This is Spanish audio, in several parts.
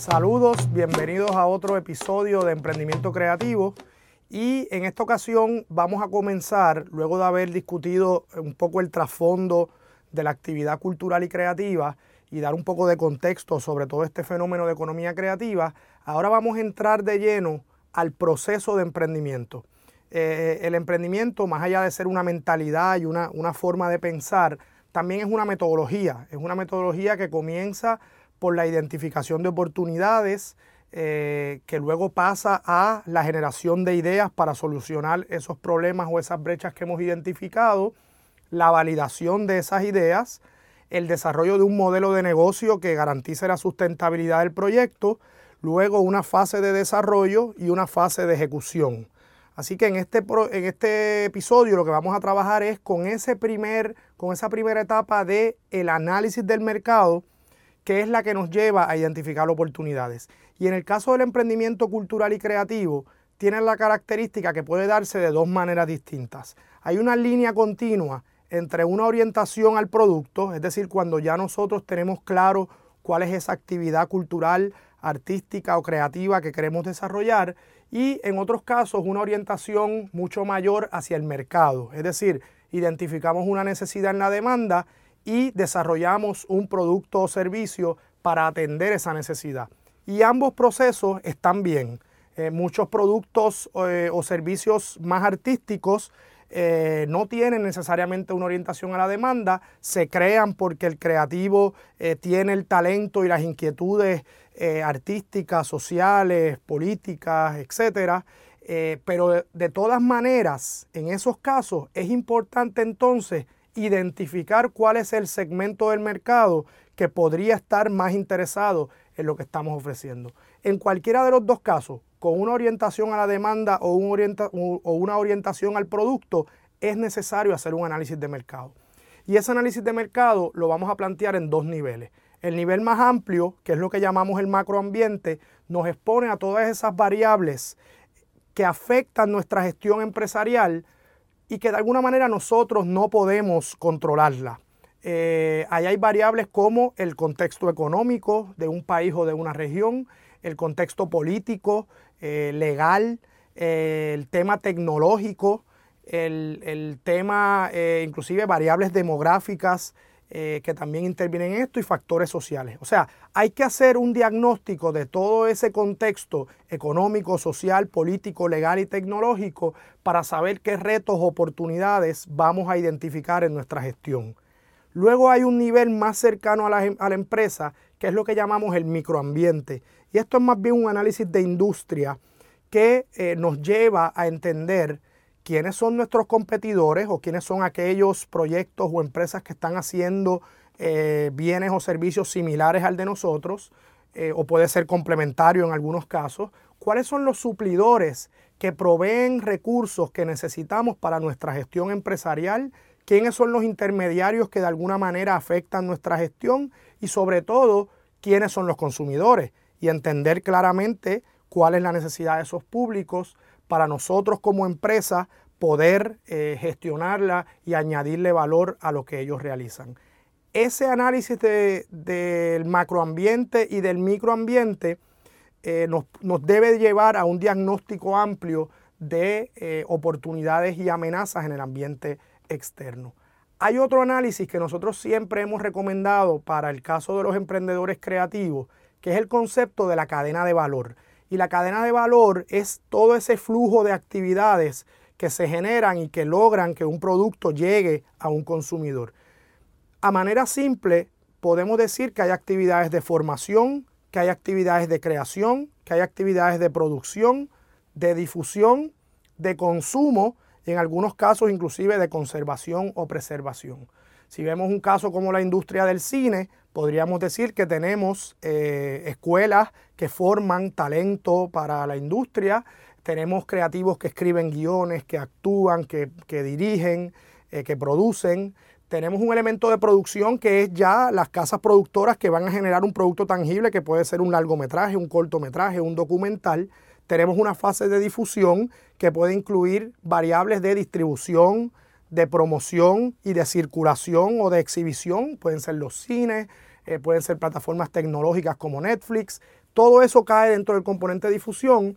Saludos, bienvenidos a otro episodio de Emprendimiento Creativo. Y en esta ocasión vamos a comenzar, luego de haber discutido un poco el trasfondo de la actividad cultural y creativa y dar un poco de contexto sobre todo este fenómeno de economía creativa, ahora vamos a entrar de lleno al proceso de emprendimiento. Eh, el emprendimiento, más allá de ser una mentalidad y una, una forma de pensar, también es una metodología. Es una metodología que comienza por la identificación de oportunidades, eh, que luego pasa a la generación de ideas para solucionar esos problemas o esas brechas que hemos identificado, la validación de esas ideas, el desarrollo de un modelo de negocio que garantice la sustentabilidad del proyecto, luego una fase de desarrollo y una fase de ejecución. Así que en este, en este episodio lo que vamos a trabajar es con, ese primer, con esa primera etapa de el análisis del mercado que es la que nos lleva a identificar oportunidades. Y en el caso del emprendimiento cultural y creativo, tiene la característica que puede darse de dos maneras distintas. Hay una línea continua entre una orientación al producto, es decir, cuando ya nosotros tenemos claro cuál es esa actividad cultural, artística o creativa que queremos desarrollar, y en otros casos una orientación mucho mayor hacia el mercado, es decir, identificamos una necesidad en la demanda y desarrollamos un producto o servicio para atender esa necesidad. Y ambos procesos están bien. Eh, muchos productos eh, o servicios más artísticos eh, no tienen necesariamente una orientación a la demanda, se crean porque el creativo tiene el talento y las inquietudes artísticas, sociales, políticas, etc. pero de todas maneras, en esos casos es importante entonces identificar cuál es el segmento del mercado que podría estar más interesado en lo que estamos ofreciendo. En cualquiera de los dos casos, con una orientación a la demanda o, una orientación al producto, es necesario hacer un análisis de mercado. Y ese análisis de mercado lo vamos a plantear en dos niveles. El nivel más amplio, que es lo que llamamos el macroambiente, nos expone a todas esas variables que afectan nuestra gestión empresarial, y que de alguna manera nosotros no podemos controlarla. Eh, ahí hay variables como el contexto económico de un país o de una región, el contexto político, eh, legal, eh, el tema tecnológico, el, el tema inclusive variables demográficas, eh, que también intervienen en esto y factores sociales. O sea, hay que hacer un diagnóstico de todo ese contexto económico, social, político, legal y tecnológico para saber qué retos, oportunidades vamos a identificar en nuestra gestión. Luego hay un nivel más cercano a la, empresa, que es lo que llamamos el microambiente. Y esto es más bien un análisis de industria que eh, nos lleva a entender quiénes son nuestros competidores o quiénes son aquellos proyectos o empresas que están haciendo eh, bienes o servicios similares al de nosotros, eh, o puede ser complementario en algunos casos, cuáles son los suplidores que proveen recursos que necesitamos para nuestra gestión empresarial, quiénes son los intermediarios que de alguna manera afectan nuestra gestión y sobre todo quiénes son los consumidores y entender claramente cuál es la necesidad de esos públicos, para nosotros como empresa poder eh, gestionarla y añadirle valor a lo que ellos realizan. Ese análisis del macroambiente y del microambiente eh, nos, debe llevar a un diagnóstico amplio de eh, oportunidades y amenazas en el ambiente externo. Hay otro análisis que nosotros siempre hemos recomendado para el caso de los emprendedores creativos, que es el concepto de la cadena de valor. Y la cadena de valor es todo ese flujo de actividades que se generan y que logran que un producto llegue a un consumidor. A manera simple, podemos decir que hay actividades de formación, que hay actividades de creación, que hay actividades de producción, de difusión, de consumo y en algunos casos inclusive de conservación o preservación. Si vemos un caso como la industria del cine, podríamos decir que tenemos eh, escuelas que forman talento para la industria, tenemos creativos que escriben guiones, que actúan, que, dirigen, eh, que producen. Tenemos un elemento de producción que es ya las casas productoras que van a generar un producto tangible que puede ser un largometraje, un cortometraje, un documental. Tenemos una fase de difusión que puede incluir variables de distribución, de promoción y de circulación o de exhibición. Pueden ser los cines, eh, pueden ser plataformas tecnológicas como Netflix. todo eso cae dentro del componente de difusión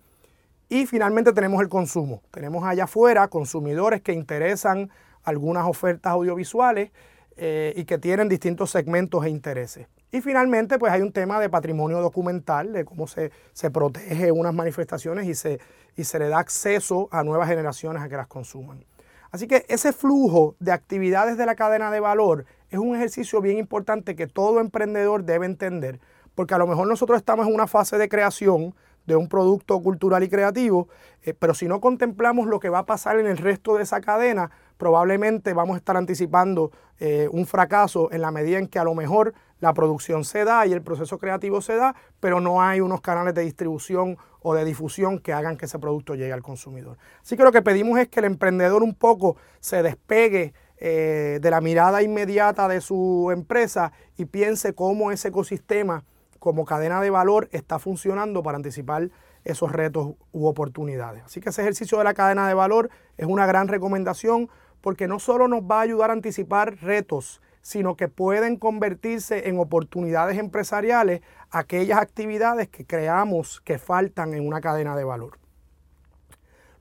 y finalmente tenemos el consumo. Tenemos allá afuera consumidores que interesan algunas ofertas audiovisuales eh, y que tienen distintos segmentos e intereses. Y finalmente, pues hay un tema de patrimonio documental, de cómo se, se protege unas manifestaciones y se, y se le da acceso a nuevas generaciones a que las consuman. Así que ese flujo de actividades de la cadena de valor es un ejercicio bien importante que todo emprendedor debe entender, porque a lo mejor nosotros estamos en una fase de creación de un producto cultural y creativo, eh, pero si no contemplamos lo que va a pasar en el resto de esa cadena, probablemente vamos a estar anticipando eh, un fracaso en la medida en que a lo mejor la producción se da y el proceso creativo se da, pero no hay unos canales de distribución o de difusión que hagan que ese producto llegue al consumidor. Así que lo que pedimos es que el emprendedor un poco se despegue eh, de la mirada inmediata de su empresa y piense cómo ese ecosistema como cadena de valor está funcionando para anticipar esos retos u oportunidades. Así que ese ejercicio de la cadena de valor es una gran recomendación porque no solo nos va a ayudar a anticipar retos, sino que pueden convertirse en oportunidades empresariales aquellas actividades que creamos que faltan en una cadena de valor.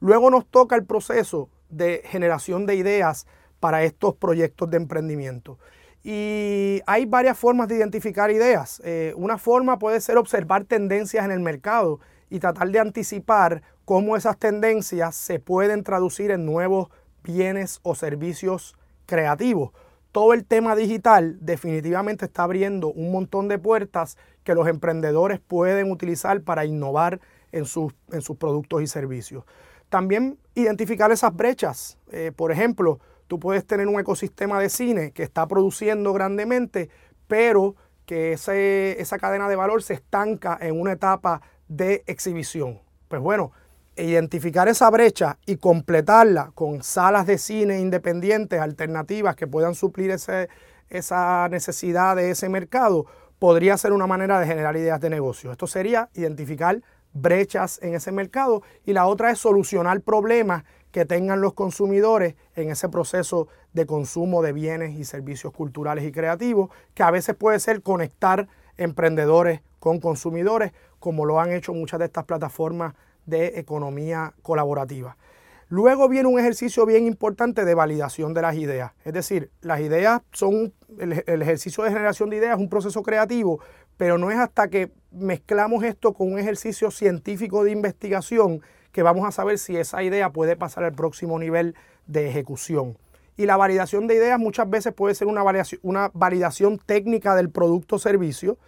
Luego nos toca el proceso de generación de ideas para estos proyectos de emprendimiento. Y hay varias formas de identificar ideas. Eh, una forma puede ser observar tendencias en el mercado y tratar de anticipar cómo esas tendencias se pueden traducir en nuevos bienes o servicios creativos. Todo el tema digital definitivamente está abriendo un montón de puertas que los emprendedores pueden utilizar para innovar en sus, en sus productos y servicios. También identificar esas brechas. Eh, por ejemplo, Tú puedes tener un ecosistema de cine que está produciendo grandemente, pero que esa cadena de valor se estanca en una etapa de exhibición. Pues bueno, identificar esa brecha y completarla con salas de cine independientes, alternativas que puedan suplir esa necesidad de ese mercado, podría ser una manera de generar ideas de negocio. Esto sería identificar brechas en ese mercado y la otra es solucionar problemas que tengan los consumidores en ese proceso de consumo de bienes y servicios culturales y creativos, que a veces puede ser conectar emprendedores con consumidores, como lo han hecho muchas de estas plataformas de economía colaborativa. Luego viene un ejercicio bien importante de validación de las ideas. Es decir, las ideas son, el, el, ejercicio de generación de ideas es un proceso creativo, pero no es hasta que mezclamos esto con un ejercicio científico de investigación que vamos a saber si esa idea puede pasar al próximo nivel de ejecución. Y la validación de ideas muchas veces puede ser una validación, una validación técnica del producto o servicio,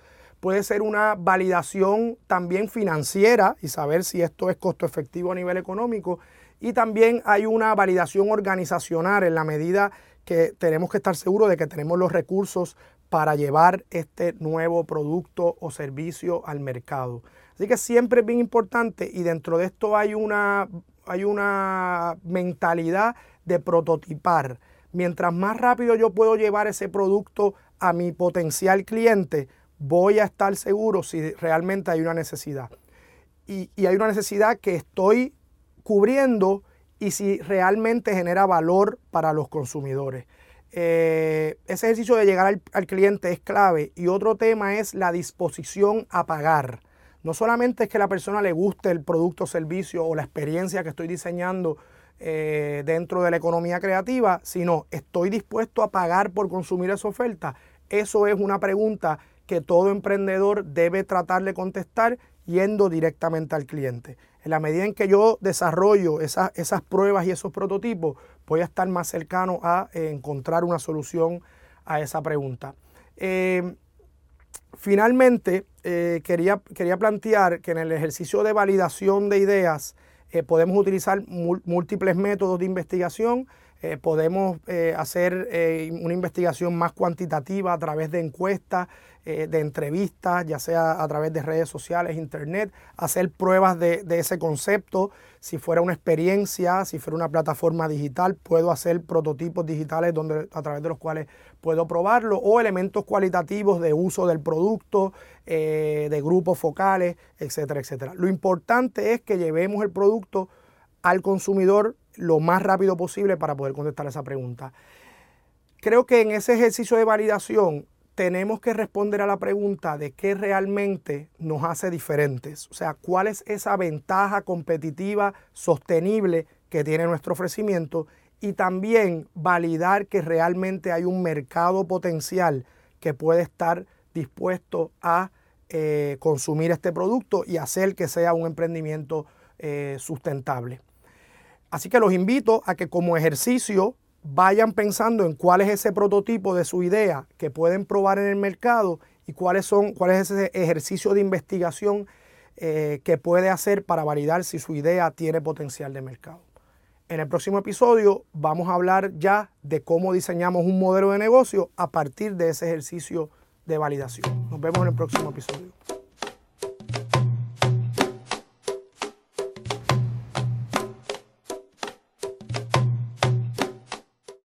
puede ser una validación también financiera y saber si esto es costo efectivo a nivel económico. Y también hay una validación organizacional en la medida que tenemos que estar seguros de que tenemos los recursos para llevar este nuevo producto o servicio al mercado. Así que siempre es bien importante y dentro de esto hay una, hay una mentalidad de prototipar. Mientras más rápido yo puedo llevar ese producto a mi potencial cliente, voy a estar seguro si realmente hay una necesidad. Y, hay una necesidad que estoy cubriendo y si realmente genera valor para los consumidores. Eh, ese ejercicio de llegar al cliente es clave. Y otro tema es la disposición a pagar. No solamente es que la persona le guste el producto, servicio o la experiencia que estoy diseñando eh, dentro de la economía creativa, sino estoy dispuesto a pagar por consumir esa oferta. Eso es una pregunta que todo emprendedor debe tratar de contestar yendo directamente al cliente. En la medida en que yo desarrollo esas, esas pruebas y esos prototipos, voy a estar más cercano a eh, encontrar una solución a esa pregunta. Eh, Finalmente, quería, quería, plantear que en el ejercicio de validación de ideas eh, podemos utilizar múltiples métodos de investigación eh, podemos eh, hacer una investigación más cuantitativa a través de encuestas, de entrevistas, ya sea a través de redes sociales, internet, hacer pruebas de, ese concepto. Si fuera una experiencia, si fuera una plataforma digital, puedo hacer prototipos digitales donde, a través de los cuales puedo probarlo, o elementos cualitativos de uso del producto, de grupos focales, etcétera, etcétera. Lo importante es que llevemos el producto al consumidor lo más rápido posible para poder contestar esa pregunta. Creo que en ese ejercicio de validación tenemos que responder a la pregunta de qué realmente nos hace diferentes. O sea, cuál es esa ventaja competitiva sostenible que tiene nuestro ofrecimiento y también validar que realmente hay un mercado potencial que puede estar dispuesto a eh, consumir este producto y hacer que sea un emprendimiento eh, sustentable. Así que los invito a que como ejercicio vayan pensando en cuál es ese prototipo de su idea que pueden probar en el mercado y cuáles son, cuál es ese ejercicio de investigación eh, que puede hacer para validar si su idea tiene potencial de mercado. En el próximo episodio vamos a hablar ya de cómo diseñamos un modelo de negocio a partir de ese ejercicio de validación. Nos vemos en el próximo episodio.